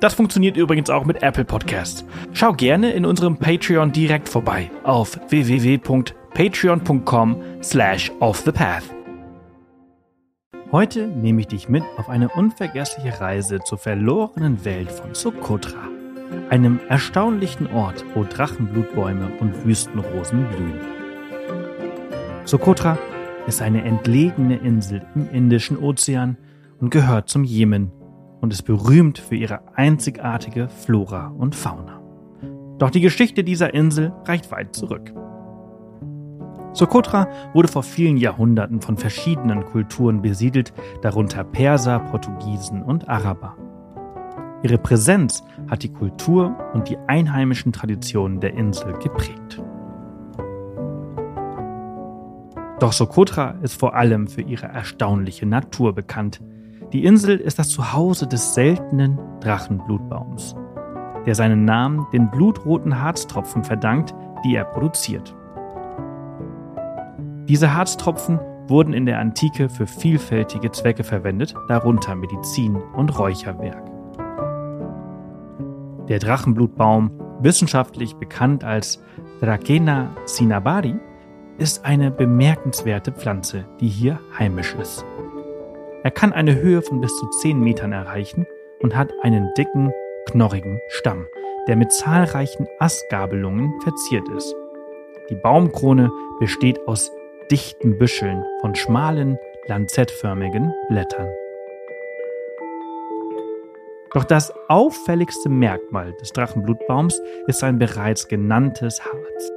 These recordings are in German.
Das funktioniert übrigens auch mit Apple Podcasts. Schau gerne in unserem Patreon direkt vorbei auf www.patreon.com slash offthepath. Heute nehme ich dich mit auf eine unvergessliche Reise zur verlorenen Welt von Sokotra, einem erstaunlichen Ort, wo Drachenblutbäume und Wüstenrosen blühen. Sokotra ist eine entlegene Insel im Indischen Ozean und gehört zum Jemen und ist berühmt für ihre einzigartige Flora und Fauna. Doch die Geschichte dieser Insel reicht weit zurück. Sokotra wurde vor vielen Jahrhunderten von verschiedenen Kulturen besiedelt, darunter Perser, Portugiesen und Araber. Ihre Präsenz hat die Kultur und die einheimischen Traditionen der Insel geprägt. Doch Sokotra ist vor allem für ihre erstaunliche Natur bekannt, die Insel ist das Zuhause des seltenen Drachenblutbaums, der seinen Namen den blutroten Harztropfen verdankt, die er produziert. Diese Harztropfen wurden in der Antike für vielfältige Zwecke verwendet, darunter Medizin und Räucherwerk. Der Drachenblutbaum, wissenschaftlich bekannt als Dracena cinnabari, ist eine bemerkenswerte Pflanze, die hier heimisch ist. Er kann eine Höhe von bis zu 10 Metern erreichen und hat einen dicken, knorrigen Stamm, der mit zahlreichen Astgabelungen verziert ist. Die Baumkrone besteht aus dichten Büscheln von schmalen, lanzettförmigen Blättern. Doch das auffälligste Merkmal des Drachenblutbaums ist sein bereits genanntes Harz.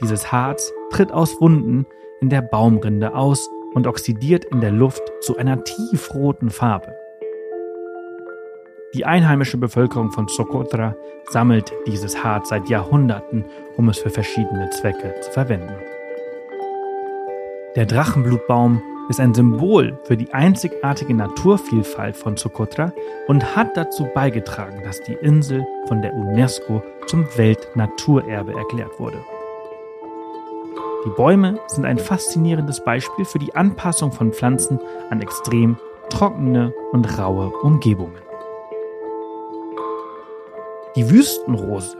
Dieses Harz tritt aus Wunden in der Baumrinde aus und oxidiert in der Luft zu einer tiefroten Farbe. Die einheimische Bevölkerung von Socotra sammelt dieses Harz seit Jahrhunderten, um es für verschiedene Zwecke zu verwenden. Der Drachenblutbaum ist ein Symbol für die einzigartige Naturvielfalt von Socotra und hat dazu beigetragen, dass die Insel von der UNESCO zum Weltnaturerbe erklärt wurde. Die Bäume sind ein faszinierendes Beispiel für die Anpassung von Pflanzen an extrem trockene und raue Umgebungen. Die Wüstenrose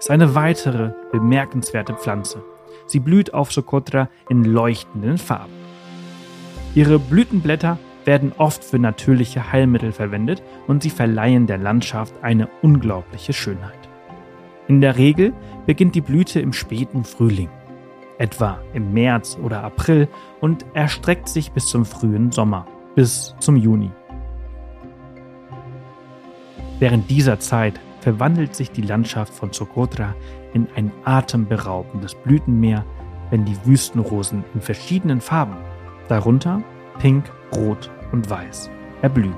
ist eine weitere bemerkenswerte Pflanze. Sie blüht auf Socotra in leuchtenden Farben. Ihre Blütenblätter werden oft für natürliche Heilmittel verwendet und sie verleihen der Landschaft eine unglaubliche Schönheit. In der Regel beginnt die Blüte im späten Frühling etwa im März oder April und erstreckt sich bis zum frühen Sommer, bis zum Juni. Während dieser Zeit verwandelt sich die Landschaft von Socotra in ein atemberaubendes Blütenmeer, wenn die Wüstenrosen in verschiedenen Farben, darunter Pink, Rot und Weiß, erblühen.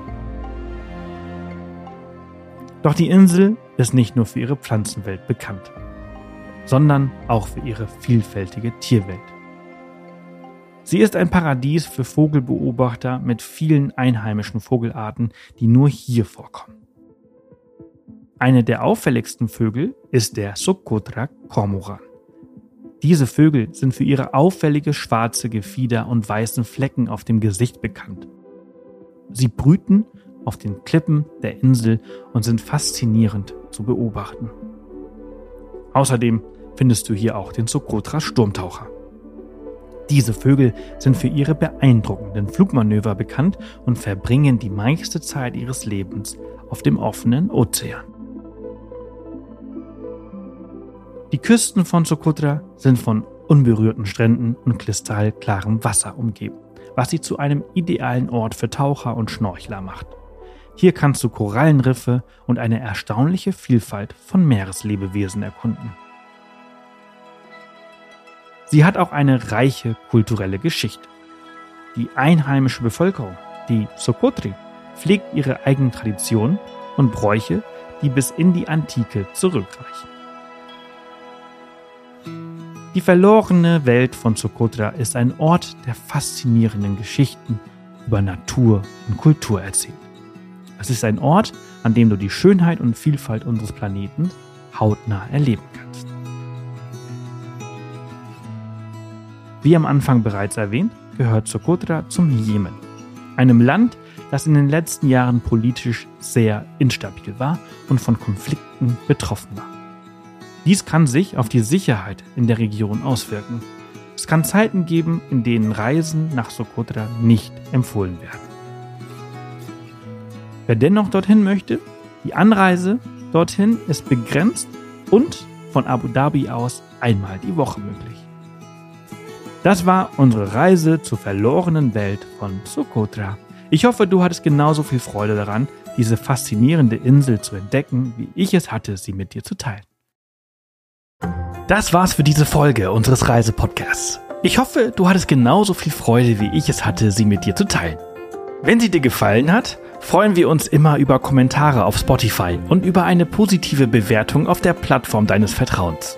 Doch die Insel ist nicht nur für ihre Pflanzenwelt bekannt sondern auch für ihre vielfältige Tierwelt. Sie ist ein Paradies für Vogelbeobachter mit vielen einheimischen Vogelarten, die nur hier vorkommen. Eine der auffälligsten Vögel ist der Socotra Cormoran. Diese Vögel sind für ihre auffällige schwarze Gefieder und weißen Flecken auf dem Gesicht bekannt. Sie brüten auf den Klippen der Insel und sind faszinierend zu beobachten. Außerdem findest du hier auch den Socotra Sturmtaucher. Diese Vögel sind für ihre beeindruckenden Flugmanöver bekannt und verbringen die meiste Zeit ihres Lebens auf dem offenen Ozean. Die Küsten von Socotra sind von unberührten Stränden und kristallklarem Wasser umgeben, was sie zu einem idealen Ort für Taucher und Schnorchler macht. Hier kannst du Korallenriffe und eine erstaunliche Vielfalt von Meereslebewesen erkunden. Sie hat auch eine reiche kulturelle Geschichte. Die einheimische Bevölkerung, die Sokotri, pflegt ihre eigenen Traditionen und Bräuche, die bis in die Antike zurückreichen. Die verlorene Welt von Socotra ist ein Ort, der faszinierenden Geschichten über Natur und Kultur erzählt. Es ist ein Ort, an dem du die Schönheit und Vielfalt unseres Planeten hautnah erleben kannst. Wie am Anfang bereits erwähnt, gehört Socotra zum Jemen, einem Land, das in den letzten Jahren politisch sehr instabil war und von Konflikten betroffen war. Dies kann sich auf die Sicherheit in der Region auswirken. Es kann Zeiten geben, in denen Reisen nach Socotra nicht empfohlen werden. Wer dennoch dorthin möchte, die Anreise dorthin ist begrenzt und von Abu Dhabi aus einmal die Woche möglich. Das war unsere Reise zur verlorenen Welt von Socotra. Ich hoffe, du hattest genauso viel Freude daran, diese faszinierende Insel zu entdecken, wie ich es hatte, sie mit dir zu teilen. Das war's für diese Folge unseres Reisepodcasts. Ich hoffe, du hattest genauso viel Freude, wie ich es hatte, sie mit dir zu teilen. Wenn sie dir gefallen hat, freuen wir uns immer über Kommentare auf Spotify und über eine positive Bewertung auf der Plattform deines Vertrauens.